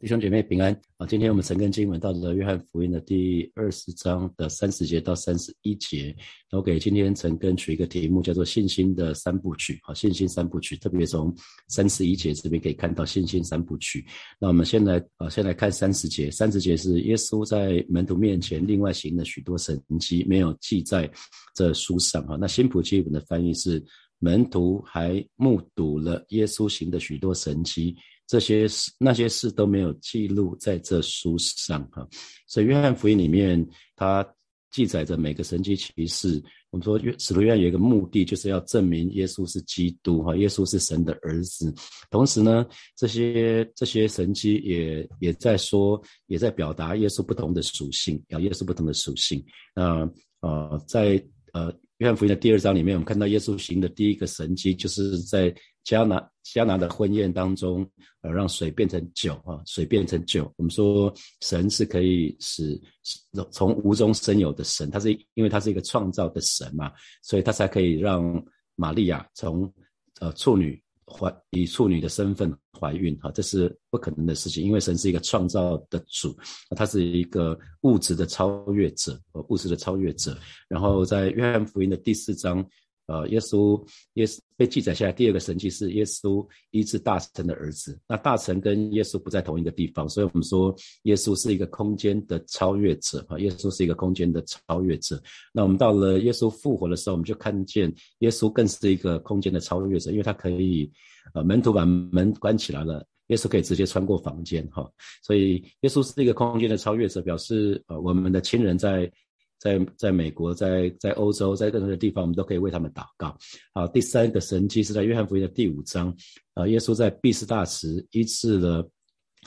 弟兄姐妹平安啊！今天我们陈根经文到了约翰福音的第二十章的三十节到三十一节，我给今天陈根取一个题目，叫做信心的三部曲。好，信心三部曲，特别从三十一节这边可以看到信心三部曲。那我们先来啊，先来看三十节。三十节是耶稣在门徒面前另外行了许多神迹，没有记在这书上啊。那新普基本的翻译是门徒还目睹了耶稣行的许多神迹。这些事那些事都没有记录在这书上哈，所以约翰福音里面它记载着每个神迹奇事。我们说约使徒约翰有一个目的，就是要证明耶稣是基督哈，耶稣是神的儿子。同时呢，这些这些神迹也也在说，也在表达耶稣不同的属性，啊，耶稣不同的属性。那呃，在呃约翰福音的第二章里面，我们看到耶稣行的第一个神迹，就是在。迦拿迦拿的婚宴当中，呃，让水变成酒啊，水变成酒。我们说神是可以使从无中生有的神，他是因为他是一个创造的神嘛，所以他才可以让玛利亚从呃处女怀以处女的身份怀孕哈，这是不可能的事情，因为神是一个创造的主，他是一个物质的超越者，物质的超越者。然后在约翰福音的第四章。呃，耶稣，耶稣被记载下来。第二个神迹是耶稣医治大臣的儿子。那大臣跟耶稣不在同一个地方，所以我们说耶稣是一个空间的超越者啊。耶稣是一个空间的超越者。那我们到了耶稣复活的时候，我们就看见耶稣更是一个空间的超越者，因为他可以，呃，门徒把门关起来了，耶稣可以直接穿过房间哈。所以耶稣是一个空间的超越者，表示呃，我们的亲人在。在在美国，在在欧洲，在任何的地方，我们都可以为他们祷告。好，第三个神迹是在约翰福音的第五章，啊，耶稣在毕斯大池医治了，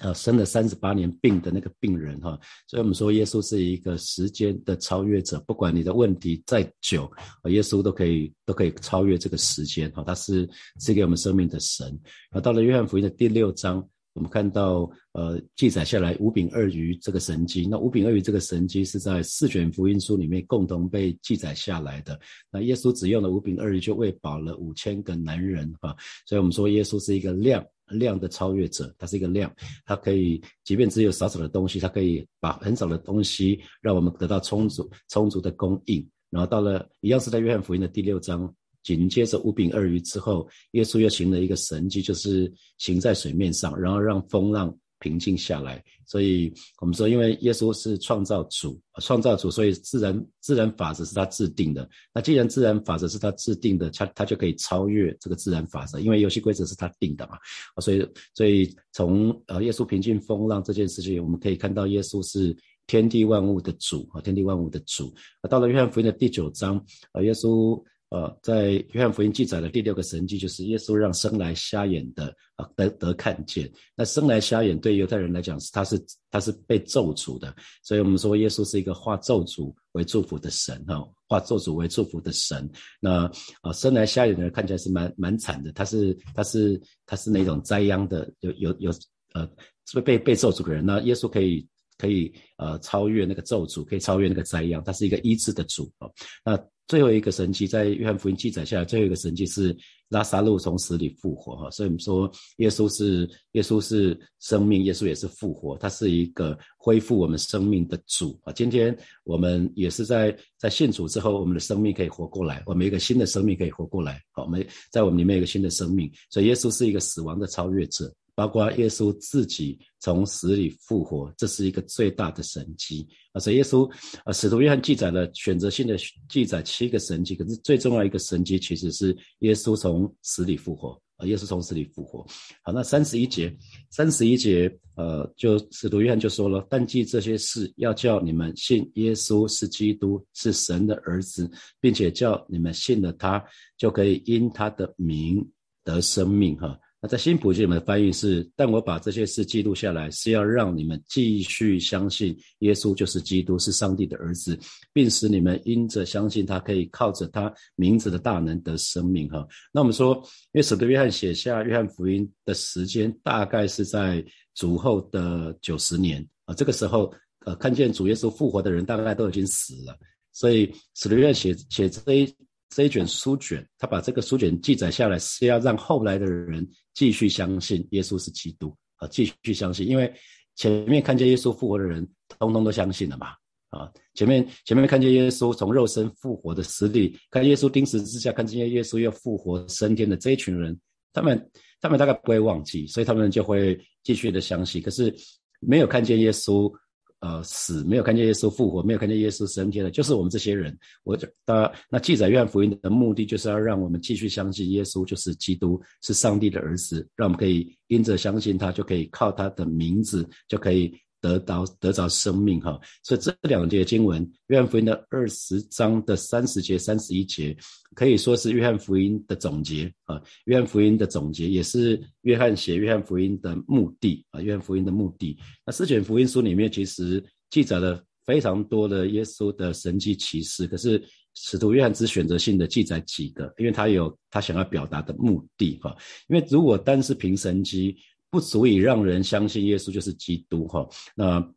呃，生了三十八年病的那个病人哈。所以我们说，耶稣是一个时间的超越者，不管你的问题再久，啊，耶稣都可以都可以超越这个时间哈。他是赐给我们生命的神。然后到了约翰福音的第六章。我们看到，呃，记载下来五饼二鱼这个神迹。那五饼二鱼这个神迹是在四卷福音书里面共同被记载下来的。那耶稣只用了五饼二鱼就喂饱了五千个男人，哈。所以我们说耶稣是一个量量的超越者，他是一个量，他可以即便只有少少的东西，他可以把很少的东西让我们得到充足充足的供应。然后到了一样是在约翰福音的第六章。紧接着五饼二鱼之后，耶稣又行了一个神迹，就是行在水面上，然后让风浪平静下来。所以我们说，因为耶稣是创造主，创造主，所以自然自然法则是他制定的。那既然自然法则是他制定的，他他就可以超越这个自然法则，因为游戏规则是他定的嘛。所以所以从呃耶稣平静风浪这件事情，我们可以看到耶稣是天地万物的主啊，天地万物的主。啊，到了约翰福音的第九章，啊，耶稣。呃，在约翰福音记载的第六个神迹，就是耶稣让生来瞎眼的啊得得看见。那生来瞎眼对犹太人来讲是他是他是被咒诅的，所以我们说耶稣是一个化咒诅为祝福的神哈，化咒诅为祝福的神。那啊生来瞎眼的人看起来是蛮蛮惨的，他是他是他是那种灾殃的，有有有呃是被被咒诅的人。那耶稣可以可以呃超越那个咒诅，可以超越那个灾殃，他是一个医治的主哦。那最后一个神迹在约翰福音记载下来，最后一个神迹是拉萨路从死里复活哈，所以我们说耶稣是耶稣是生命，耶稣也是复活，他是一个恢复我们生命的主啊。今天我们也是在在信主之后，我们的生命可以活过来，我们一个新的生命可以活过来，好，我们在我们里面有一个新的生命，所以耶稣是一个死亡的超越者。包括耶稣自己从死里复活，这是一个最大的神迹啊！所以耶稣，啊，使徒约翰记载了选择性的记载七个神迹，可是最重要一个神迹其实是耶稣从死里复活啊！耶稣从死里复活。好，那三十一节，三十一节，呃，就使徒约翰就说了：但记这些事，要叫你们信耶稣是基督，是神的儿子，并且叫你们信了他，就可以因他的名得生命。哈。那在新普里面的翻译是：但我把这些事记录下来，是要让你们继续相信耶稣就是基督，是上帝的儿子，并使你们因着相信他，可以靠着他名字的大能得生命。哈，那我们说，因为使徒约翰写下约翰福音的时间大概是在主后的九十年啊，这个时候，呃，看见主耶稣复活的人大概都已经死了，所以使徒约翰写写这一。这一卷书卷，他把这个书卷记载下来，是要让后来的人继续相信耶稣是基督啊，继续相信，因为前面看见耶稣复活的人，通通都相信了嘛。啊，前面前面看见耶稣从肉身复活的实力，看耶稣钉死之下，看见耶稣又复活升天的这一群人，他们他们大概不会忘记，所以他们就会继续的相信。可是没有看见耶稣。呃，死没有看见耶稣复活，没有看见耶稣升天的，就是我们这些人。我当那记载约翰福音的目的，就是要让我们继续相信耶稣就是基督，是上帝的儿子，让我们可以因着相信他，就可以靠他的名字，就可以。得到得着生命哈，所以这两节经文，约翰福音的二十章的三十节、三十一节，可以说是约翰福音的总结啊。约翰福音的总结，也是约翰写约翰福音的目的啊。约翰福音的目的，那四卷福音书里面其实记载了非常多的耶稣的神迹奇事，可是使徒约翰只选择性的记载几个，因为他有他想要表达的目的哈。因为如果单是凭神迹，不足以让人相信耶稣就是基督哈。那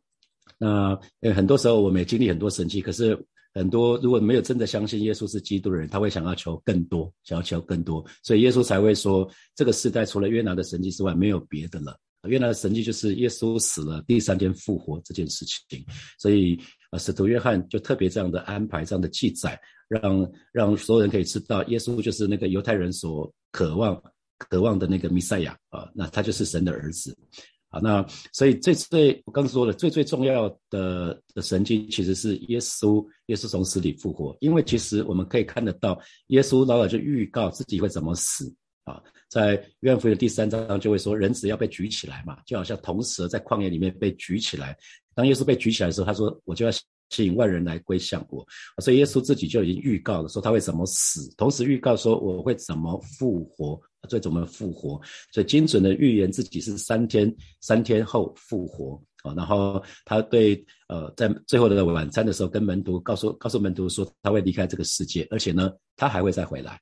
那呃很多时候我们也经历很多神迹，可是很多如果没有真的相信耶稣是基督的人，他会想要求更多，想要求更多，所以耶稣才会说这个时代除了约拿的神迹之外没有别的了。约拿的神迹就是耶稣死了第三天复活这件事情，所以呃使徒约翰就特别这样的安排这样的记载，让让所有人可以知道耶稣就是那个犹太人所渴望。渴望的那个弥赛亚啊，那他就是神的儿子，好，那所以最最我刚说的最最重要的的神经其实是耶稣，耶稣从死里复活，因为其实我们可以看得到，耶稣老早就预告自己会怎么死。啊，在约翰福音第三章就会说，人只要被举起来嘛，就好像铜蛇在旷野里面被举起来，当耶稣被举起来的时候，他说我就要。吸引万人来归向我，所以耶稣自己就已经预告了，说他会怎么死，同时预告说我会怎么复活，最怎么复活，所以精准的预言自己是三天三天后复活啊。然后他对呃在最后的晚餐的时候，跟门徒告诉告诉门徒说他会离开这个世界，而且呢他还会再回来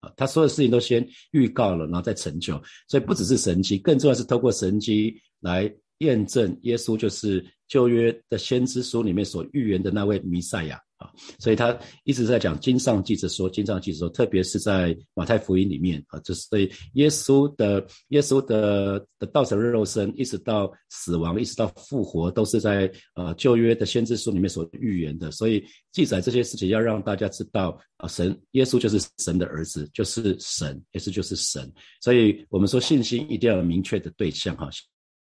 啊。他所有事情都先预告了，然后再成就。所以不只是神迹，更重要是透过神迹来验证耶稣就是。旧约的先知书里面所预言的那位弥赛亚啊，所以他一直在讲经上记着说，经上记着说，特别是在马太福音里面啊，就是对耶稣的耶稣的的道成肉身，一直到死亡，一直到复活，都是在呃旧约的先知书里面所预言的。所以记载这些事情，要让大家知道啊，神耶稣就是神的儿子，就是神，耶稣就是神。所以我们说信心一定要有明确的对象哈。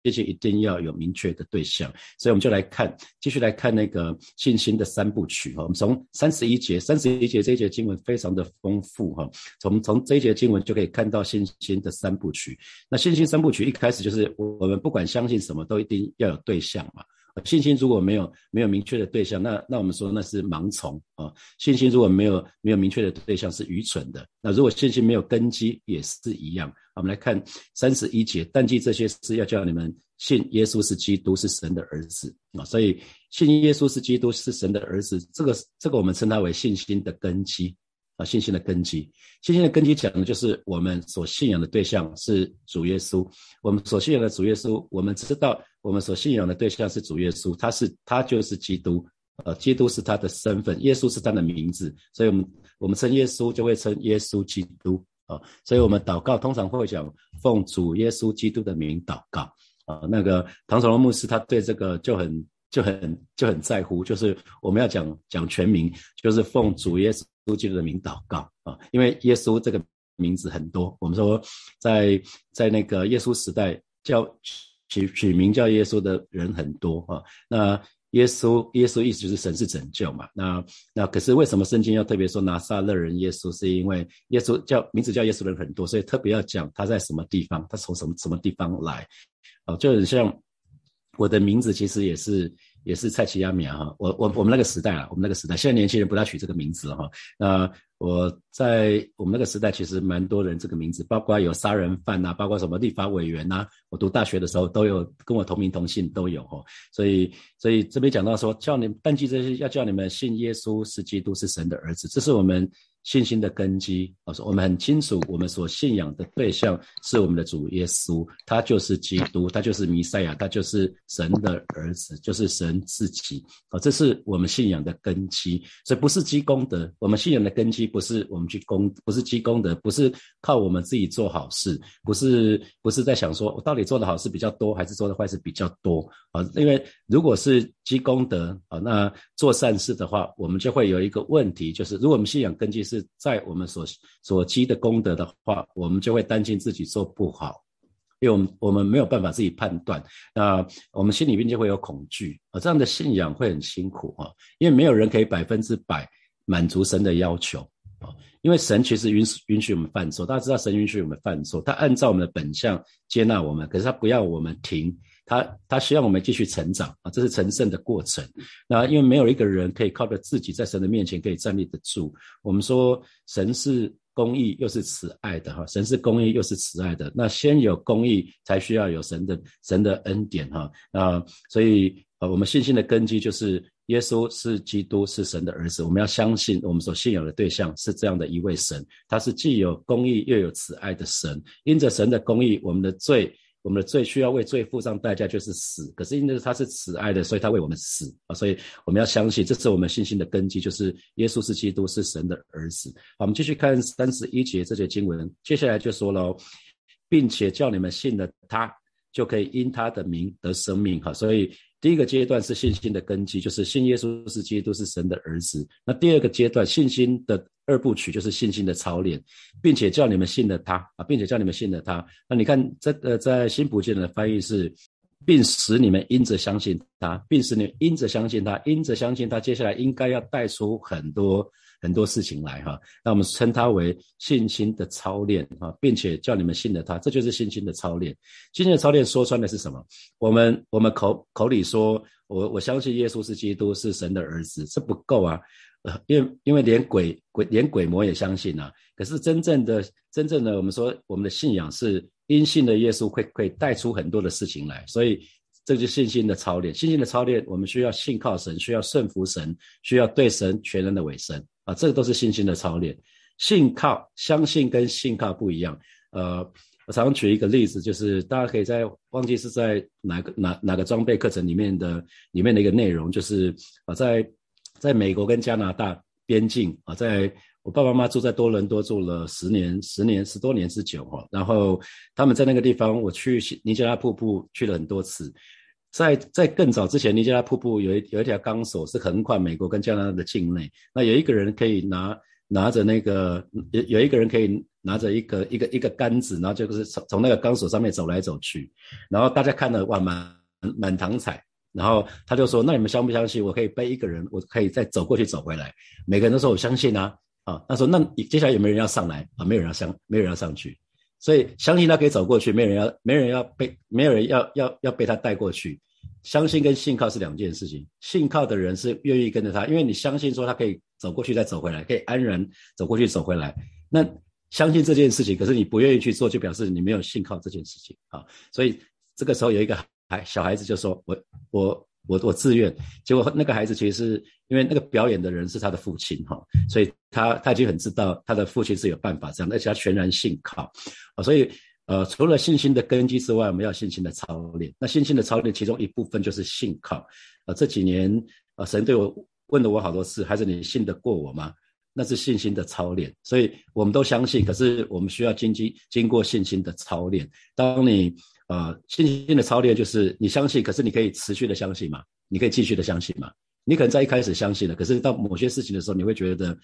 这些一定要有明确的对象，所以我们就来看，继续来看那个信心的三部曲哈。我们从三十一节，三十一节这一节经文非常的丰富哈。从从这一节经文就可以看到信心的三部曲。那信心三部曲一开始就是我们不管相信什么，都一定要有对象嘛。信心如果没有没有明确的对象，那那我们说那是盲从啊。信心如果没有没有明确的对象，是愚蠢的。那如果信心没有根基，也是一样。我们来看三十一节，但记这些事，要叫你们信耶稣是基督，是神的儿子啊。所以信耶稣是基督，是神的儿子，这个这个我们称它为信心的根基。啊，信心的根基，信心的根基讲的就是我们所信仰的对象是主耶稣。我们所信仰的主耶稣，我们知道我们所信仰的对象是主耶稣，他是他就是基督，呃，基督是他的身份，耶稣是他的名字，所以我们我们称耶稣就会称耶稣基督啊。所以我们祷告通常会讲奉主耶稣基督的名祷告啊。那个唐崇荣牧师他对这个就很就很就很在乎，就是我们要讲讲全名，就是奉主耶稣。基督的名祷告啊，因为耶稣这个名字很多。我们说，在在那个耶稣时代，叫取取名叫耶稣的人很多啊。那耶稣耶稣意思就是神是拯救嘛。那那可是为什么圣经要特别说拿撒勒人耶稣？是因为耶稣叫名字叫耶稣的人很多，所以特别要讲他在什么地方，他从什么什么地方来啊？就很像我的名字其实也是。也是蔡奇亚米啊，哈，我我我们那个时代啊，我们那个时代，现在年轻人不大取这个名字哈。那我在我们那个时代，其实蛮多人这个名字，包括有杀人犯呐，包括什么立法委员呐，我读大学的时候都有跟我同名同姓都有哈。所以所以这边讲到说，叫你但记这些要叫你们信耶稣是基督是神的儿子，这是我们信心的根基。我说我们很清楚，我们所信仰的对象是我们的主耶稣，他就是基督，他就是弥赛亚，他就是神的儿子，就是神自己。啊，这是我们信仰的根基。所以不是积功德，我们信仰的根基不是我们去功，不是积功德，不是靠我们自己做好事，不是不是在想说我到底做的好事比较多，还是做的坏事比较多啊？因为如果是积功德啊，那做善事的话，我们就会有一个问题，就是如果我们信仰根基是在我们所所积的功德的话，我们就会担心自己做不好，因为我们我们没有办法自己判断，那我们心里面就会有恐惧啊，这样的信仰会很辛苦啊，因为没有人可以百分之百满足神的要求啊，因为神其实允许允许我们犯错，大家知道神允许我们犯错，他按照我们的本相接纳我们，可是他不要我们停。他他希望我们继续成长啊，这是成圣的过程。那因为没有一个人可以靠着自己在神的面前可以站立得住。我们说神是公义又是慈爱的哈，神是公义又是慈爱的。那先有公义，才需要有神的神的恩典哈。那所以呃，我们信心的根基就是耶稣是基督，是神的儿子。我们要相信我们所信仰的对象是这样的一位神，他是既有公义又有慈爱的神。因着神的公义，我们的罪。我们的罪需要为罪付上代价，就是死。可是因为他是慈爱的，所以他为我们死啊！所以我们要相信，这是我们信心的根基，就是耶稣是基督，是神的儿子。好，我们继续看三十一节这节经文，接下来就说了，并且叫你们信了他，就可以因他的名得生命。哈，所以。第一个阶段是信心的根基，就是信耶稣是基督是神的儿子。那第二个阶段，信心的二部曲就是信心的操练，并且叫你们信了他啊，并且叫你们信了他。那你看，这呃在新普见的翻译是，并使你们因着相信他，并使你因着相信他，因着相信他，接下来应该要带出很多。很多事情来哈，那我们称它为信心的操练啊，并且叫你们信了他，这就是信心的操练。信心的操练说穿的是什么？我们我们口口里说我我相信耶稣是基督，是神的儿子，这不够啊，呃，因为因为连鬼鬼连鬼魔也相信啊。可是真正的真正的我们说我们的信仰是因信的耶稣会会带出很多的事情来，所以这就是信心的操练。信心的操练，我们需要信靠神，需要顺服神，需要对神全然的委身。啊，这个都是信心的操练，信靠、相信跟信靠不一样。呃，我常常举一个例子，就是大家可以在忘记是在哪个哪哪个装备课程里面的里面的一个内容，就是啊，在在美国跟加拿大边境啊，在我爸爸妈妈住在多伦多住了十年、十年、十多年之久哈，然后他们在那个地方，我去尼加拉瀑布去了很多次。在在更早之前，尼加拉瀑布有一有一条钢索是横跨美国跟加拿大的境内。那有一个人可以拿拿着那个有有一个人可以拿着一个一个一个杆子，然后就是从从那个钢索上面走来走去。然后大家看了哇满满堂彩。然后他就说：“那你们相不相信？我可以背一个人，我可以再走过去走回来。”每个人都说：“我相信啊。”啊，他说：“那接下来有没有人要上来？啊，没有人要上，没有人要上去。所以相信他可以走过去，没人要没人要被没有人要要要被他带过去。”相信跟信靠是两件事情。信靠的人是愿意跟着他，因为你相信说他可以走过去再走回来，可以安然走过去走回来。那相信这件事情，可是你不愿意去做，就表示你没有信靠这件事情啊。所以这个时候有一个孩小孩子就说：“我我我我自愿。”结果那个孩子其实是因为那个表演的人是他的父亲哈，所以他他已经很知道他的父亲是有办法这样，而且他全然信靠啊，所以。呃，除了信心的根基之外，我们要信心的操练。那信心的操练，其中一部分就是信靠。呃，这几年，呃，神对我问了我好多次，还是你信得过我吗？那是信心的操练。所以我们都相信，可是我们需要经经经过信心的操练。当你呃信心的操练，就是你相信，可是你可以持续的相信嘛？你可以继续的相信嘛？你可能在一开始相信了，可是到某些事情的时候，你会觉得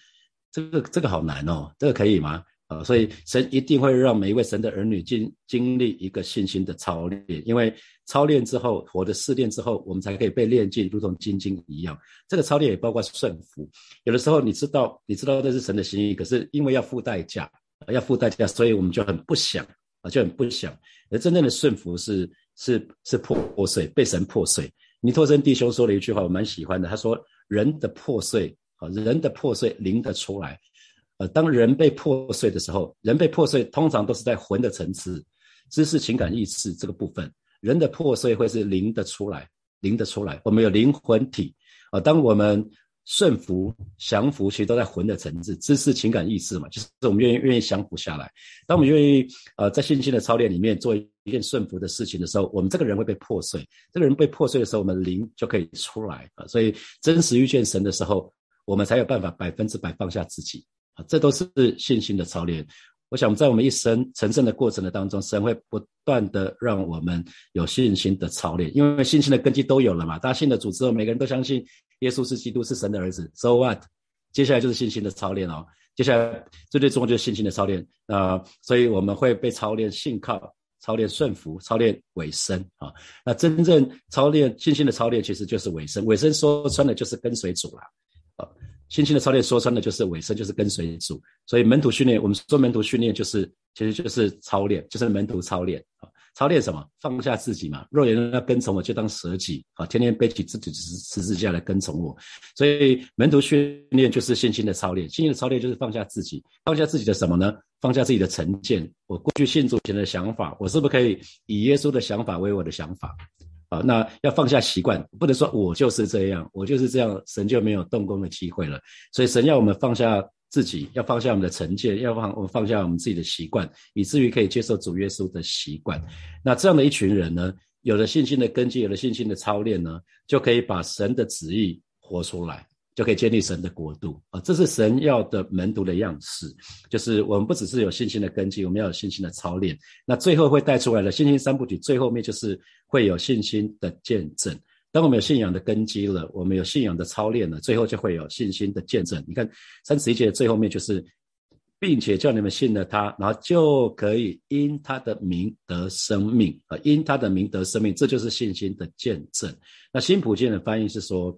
这个这个好难哦，这个可以吗？啊，所以神一定会让每一位神的儿女经经历一个信心的操练，因为操练之后，活的试炼之后，我们才可以被炼尽，如同金晶一样。这个操练也包括顺服。有的时候你知道，你知道这是神的心意，可是因为要付代价，要付代价，所以我们就很不想啊，就很不想。而真正的顺服是是是破碎，被神破碎。尼托生弟兄说了一句话，我蛮喜欢的，他说：“人的破碎啊，人的破碎灵得出来。”呃，当人被破碎的时候，人被破碎通常都是在魂的层次、知识、情感、意识这个部分。人的破碎会是灵的出来，灵的出来。我们有灵魂体啊，当我们顺服、降服，其实都在魂的层次，知识、情感、意识嘛，就是我们愿意愿意降服下来。当我们愿意呃在信心的操练里面做一件顺服的事情的时候，我们这个人会被破碎。这个人被破碎的时候，我们灵就可以出来啊。所以真实遇见神的时候，我们才有办法百分之百放下自己啊。这都是信心的操练。我想在我们一生成圣的过程的当中，神会不断的让我们有信心的操练，因为信心的根基都有了嘛。大家信的主之后，每个人都相信耶稣是基督，是神的儿子。So what？接下来就是信心的操练哦。接下来最最重要就是信心的操练啊，所以我们会被操练信靠、操练顺服、操练委身啊。那真正操练信心的操练，其实就是委身。委身说穿了就是跟随主了啊。信心的操练说穿了就是尾声，就是跟随主。所以门徒训练，我们说门徒训练就是，其实就是操练，就是门徒操练。操练什么？放下自己嘛。若有人要跟从我，就当舍己啊，天天背起自己十十字架来跟从我。所以门徒训练就是信心的操练，信心的操练就是放下自己，放下自己的什么呢？放下自己的成见。我过去信主前的想法，我是不是可以以耶稣的想法为我的想法？啊，那要放下习惯，不能说我就是这样，我就是这样，神就没有动工的机会了。所以神要我们放下自己，要放下我们的成见，要放我放下我们自己的习惯，以至于可以接受主耶稣的习惯。那这样的一群人呢，有了信心的根基，有了信心的操练呢，就可以把神的旨意活出来。就可以建立神的国度啊！这是神要的门徒的样式，就是我们不只是有信心的根基，我们要有信心的操练。那最后会带出来的信心三部曲，最后面就是会有信心的见证。当我们有信仰的根基了，我们有信仰的操练了，最后就会有信心的见证。你看三十一节最后面就是，并且叫你们信了他，然后就可以因他的名得生命啊！因他的名得生命，这就是信心的见证。那新普健的翻译是说。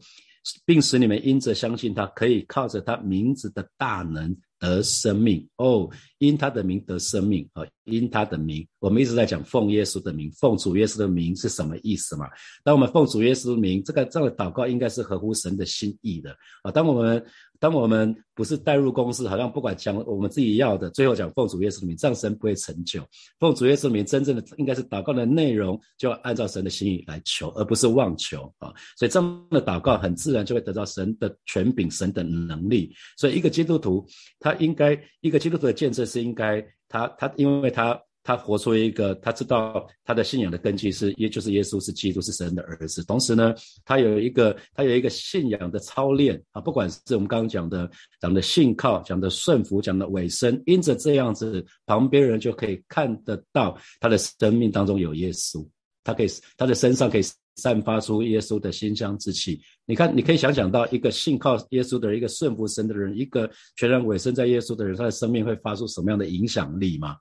并使你们因着相信他，可以靠着他名字的大能得生命哦。因他的名得生命啊，因他的名，我们一直在讲奉耶稣的名，奉主耶稣的名是什么意思嘛？当我们奉主耶稣的名，这个这个祷告应该是合乎神的心意的啊。当我们当我们不是带入公式，好像不管讲我们自己要的，最后讲奉主耶稣的名，这样神不会成就。奉主耶稣名，真正的应该是祷告的内容，就要按照神的心意来求，而不是妄求啊。所以这样的祷告很自然就会得到神的权柄、神的能力。所以一个基督徒，他应该一个基督徒的见证是应该他他，因为他。他活出一个，他知道他的信仰的根基是耶，就是耶稣是基督是神的儿子。同时呢，他有一个他有一个信仰的操练啊，不管是我们刚刚讲的讲的信靠，讲的顺服，讲的委身，因着这样子，旁边人就可以看得到他的生命当中有耶稣，他可以他的身上可以散发出耶稣的馨香之气。你看，你可以想想到一个信靠耶稣的人，一个顺服神的人，一个全然委身在耶稣的人，他的生命会发出什么样的影响力吗？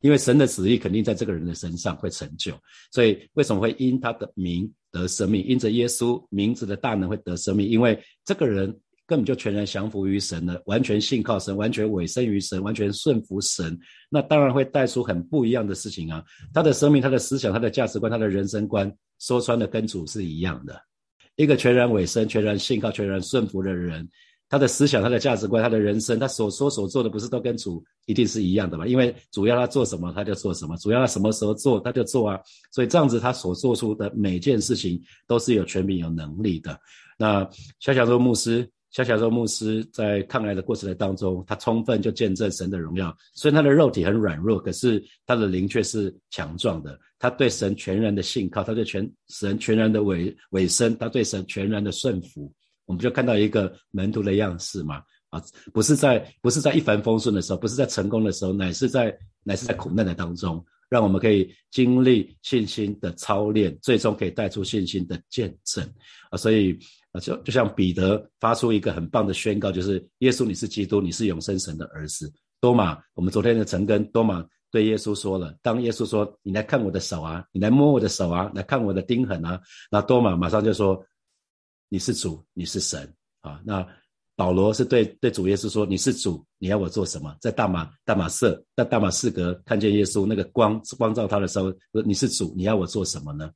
因为神的旨意肯定在这个人的身上会成就，所以为什么会因他的名得生命？因着耶稣名字的大能会得生命，因为这个人根本就全然降服于神了，完全信靠神，完全委身于神，完全顺服神。那当然会带出很不一样的事情啊！他的生命、他的思想、他的价值观、他的人生观，说穿了跟主是一样的。一个全然委身、全然信靠、全然顺服的人。他的思想、他的价值观、他的人生，他所说所做的，不是都跟主一定是一样的嘛？因为主要他做什么，他就做什么；主要他什么时候做，他就做啊。所以这样子，他所做出的每件事情都是有权柄、有能力的。那小小周牧师，小小周牧师在抗癌的过程当中，他充分就见证神的荣耀。虽然他的肉体很软弱，可是他的灵却是强壮的。他对神全然的信靠，他对全神全然的委委身，他对神全然的顺服。我们就看到一个门徒的样式嘛，啊，不是在不是在一帆风顺的时候，不是在成功的时候，乃是在乃是在苦难的当中，让我们可以经历信心的操练，最终可以带出信心的见证啊。所以啊，就就像彼得发出一个很棒的宣告，就是耶稣你是基督，你是永生神的儿子。多马，我们昨天的陈根多马对耶稣说了，当耶稣说你来看我的手啊，你来摸我的手啊，来看我的钉痕啊，那多马马上就说。你是主，你是神啊！那保罗是对对主耶稣说：“你是主，你要我做什么？”在大马大马色在大马士革看见耶稣那个光光照他的时候，说：“你是主，你要我做什么呢？”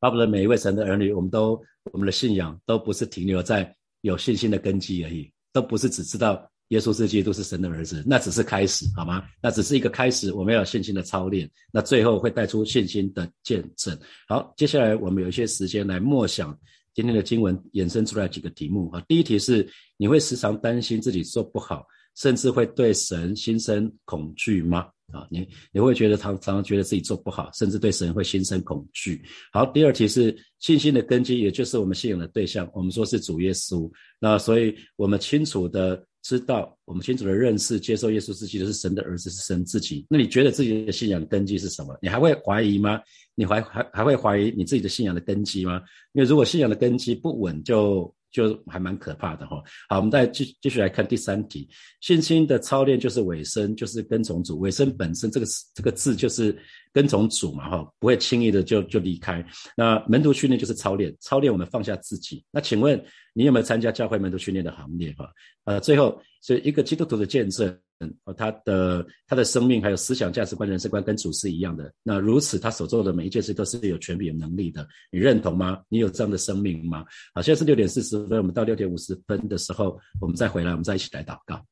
巴不得每一位神的儿女，我们都我们的信仰都不是停留在有信心的根基而已，都不是只知道耶稣是基督是神的儿子，那只是开始，好吗？那只是一个开始，我们要有信心的操练，那最后会带出信心的见证。好，接下来我们有一些时间来默想。今天的经文衍生出来几个题目啊。第一题是你会时常担心自己做不好，甚至会对神心生恐惧吗？啊，你你会觉得常常常觉得自己做不好，甚至对神会心生恐惧。好，第二题是信心的根基，也就是我们信仰的对象。我们说是主耶稣，那所以我们清楚的。知道我们清楚的认识、接受耶稣自己的是神的儿子，是神自己。那你觉得自己的信仰根基是什么？你还会怀疑吗？你怀还还会怀疑你自己的信仰的根基吗？因为如果信仰的根基不稳，就。就还蛮可怕的哈。好，我们再继继续来看第三题，信心的操练就是尾声，就是跟从主。尾声本身这个这个字就是跟从主嘛哈，不会轻易的就就离开。那门徒训练就是操练，操练我们放下自己。那请问你有没有参加教会门徒训练的行列哈？呃，最后是一个基督徒的见证。哦，他的他的生命还有思想价值观、人生观跟主是一样的。那如此，他所做的每一件事都是有权柄、有能力的。你认同吗？你有这样的生命吗？好，现在是六点四十分，我们到六点五十分的时候，我们再回来，我们再一起来祷告。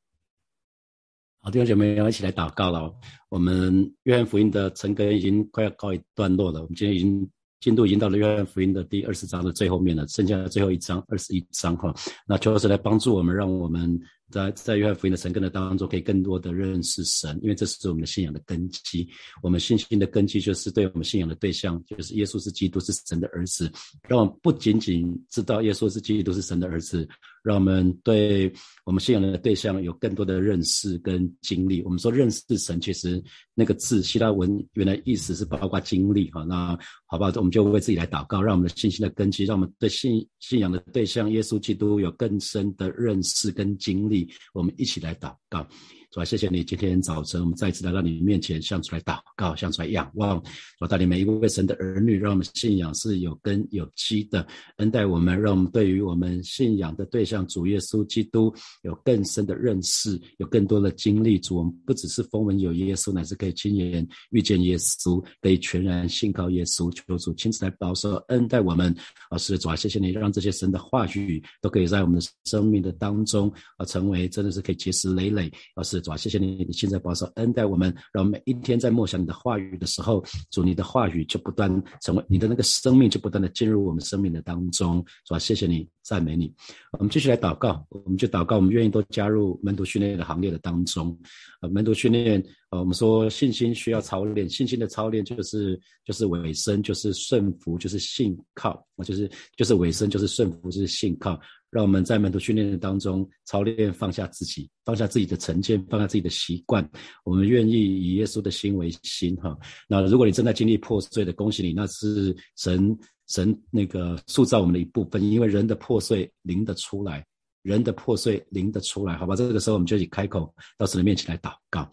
好，弟兄姐妹要一起来祷告了。我们约翰福音的成根已经快要告一段落了。我们今天已经进度已经到了约翰福音的第二十章的最后面了，剩下的最后一章二十一章哈。那邱老师来帮助我们，让我们。在在约翰福音的神根的当中，可以更多的认识神，因为这是我们的信仰的根基。我们信心的根基就是对我们信仰的对象，就是耶稣是基督，是神的儿子。让我们不仅仅知道耶稣是基督，是神的儿子，让我们对我们信仰的对象有更多的认识跟经历。我们说认识神，其实那个字希腊文原来意思是包括经历哈。那好吧，我们就为自己来祷告，让我们的信心的根基，让我们对信信仰的对象耶稣基督有更深的认识跟经历。我们一起来祷告。主啊，谢谢你今天早晨，我们再次来到你面前，向主来祷告，向主来仰望。主啊带领每一位神的儿女，让我们信仰是有根有基的，恩待我们，让我们对于我们信仰的对象主耶稣基督有更深的认识，有更多的经历。主，我们不只是风闻有耶稣，乃是可以亲眼遇见耶稣，可以全然信靠耶稣。求主亲自来保守恩待我们。啊，是主啊，谢谢你，让这些神的话语都可以在我们的生命的当中啊，成为真的是可以结实累累。啊，是。主啊，谢谢你，你现在保守恩待我们，让每一天在默想你的话语的时候，主你的话语就不断成为你的那个生命，就不断的进入我们生命的当中。主啊，谢谢你，赞美你。我们继续来祷告，我们就祷告，我们愿意都加入门徒训练的行列的当中。呃，门徒训练，呃，我们说信心需要操练，信心的操练就是就是尾声，就是顺服，就是信靠，啊，就是就是尾声，就是顺服，就是信靠。让我们在门徒训练的当中操练放下自己，放下自己的成见，放下自己的习惯。我们愿意以耶稣的心为心，哈。那如果你正在经历破碎的，恭喜你，那是神神那个塑造我们的一部分。因为人的破碎灵的出来，人的破碎灵的出来，好吧？这个时候我们就以开口到神的面前来祷告。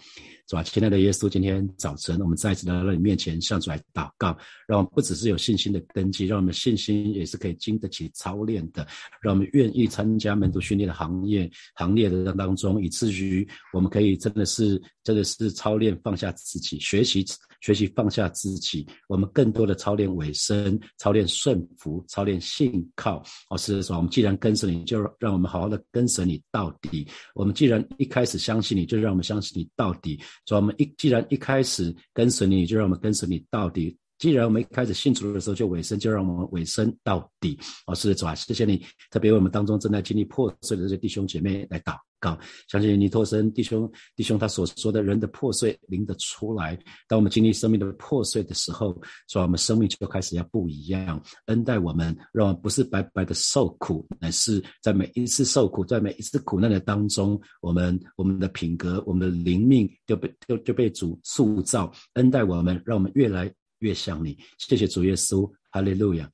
是吧？亲爱的耶稣，今天早晨我们再次来到你面前，向主来祷告，让我们不只是有信心的根基，让我们信心也是可以经得起操练的，让我们愿意参加门徒训练的行业行列的当中，以至于我们可以真的是真的是操练放下自己，学习学习放下自己，我们更多的操练尾声，操练顺服，操练信靠。哦，是说我们既然跟随你，就让我们好好的跟随你到底。我们既然一开始相信你，就让我们相信你到底。所以，我们一既然一开始跟随你，就让我们跟随你到底。既然我们一开始信主的时候就尾声，就让我们尾声到底。哦，是的，主啊，谢谢你，特别为我们当中正在经历破碎的这些弟兄姐妹来祷告。相信尼托生弟兄弟兄他所说的人的破碎灵的出来。当我们经历生命的破碎的时候，说我们生命就开始要不一样。恩待我们，让我们不是白白的受苦，乃是在每一次受苦，在每一次苦难的当中，我们我们的品格，我们的灵命就被就就被主塑造，恩待我们，让我们越来。越像你，谢谢主耶稣，哈利路亚。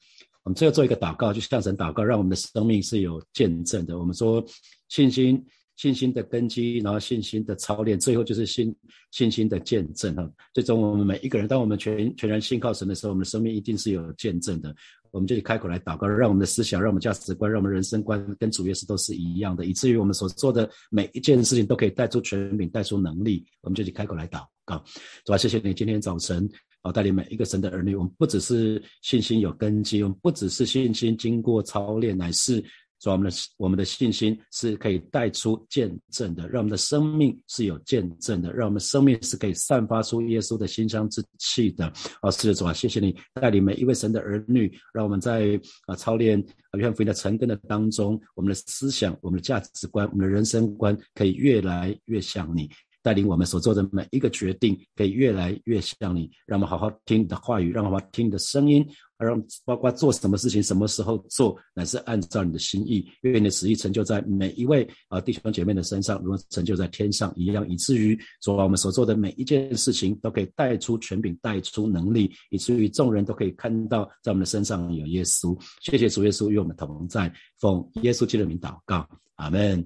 我们最后做一个祷告，就向神祷告，让我们的生命是有见证的。我们说信心，信心的根基，然后信心的操练，最后就是信信心的见证哈。最终我们每一个人，当我们全全然信靠神的时候，我们的生命一定是有见证的。我们就去开口来祷告，让我们的思想，让我们价值观，让我们人生观跟主耶稣都是一样的，以至于我们所做的每一件事情都可以带出权柄，带出能力。我们就去开口来祷告，主啊，谢谢你今天早晨。啊，带领每一个神的儿女，我们不只是信心有根基，我们不只是信心经过操练，乃是说我们的我们的信心是可以带出见证的，让我们的生命是有见证的，让我们生命是可以散发出耶稣的馨香之气的。啊，是的主啊，谢谢你带领每一位神的儿女，让我们在啊操练啊约翰福音的成根的当中，我们的思想、我们的价值观、我们的人生观可以越来越像你。带领我们所做的每一个决定，可以越来越像你。让我们好好听你的话语，让我们听你的声音，让包括做什么事情、什么时候做，乃是按照你的心意。愿你的旨意成就在每一位啊弟兄姐妹的身上，如成就在天上一样，以至于说我们所做的每一件事情都可以带出权柄、带出能力，以至于众人都可以看到在我们的身上有耶稣。谢谢主耶稣与我们同在，奉耶稣基督的名祷告，阿门，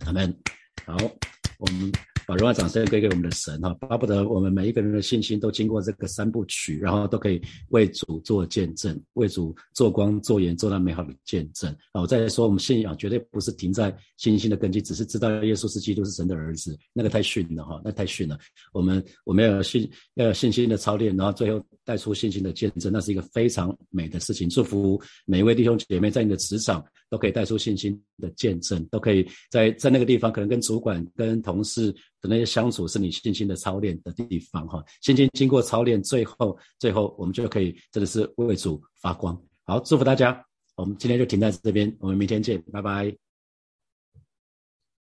阿门。好，我们。把荣耀掌声归给我们的神哈，巴不得我们每一个人的信心都经过这个三部曲，然后都可以为主做见证，为主做光做盐，做那美好的见证啊！我再说，我们信仰绝对不是停在信心的根基，只是知道耶稣是基督是神的儿子，那个太逊了哈，那太逊了。我们我们要有信要有信心的操练，然后最后带出信心的见证，那是一个非常美的事情。祝福每一位弟兄姐妹在你的职场都可以带出信心的见证，都可以在在那个地方可能跟主管跟同事。的那些相处是你信心的操练的地方哈，信心经过操练，最后最后我们就可以真的是为主发光。好，祝福大家，我们今天就停在这边，我们明天见，拜拜。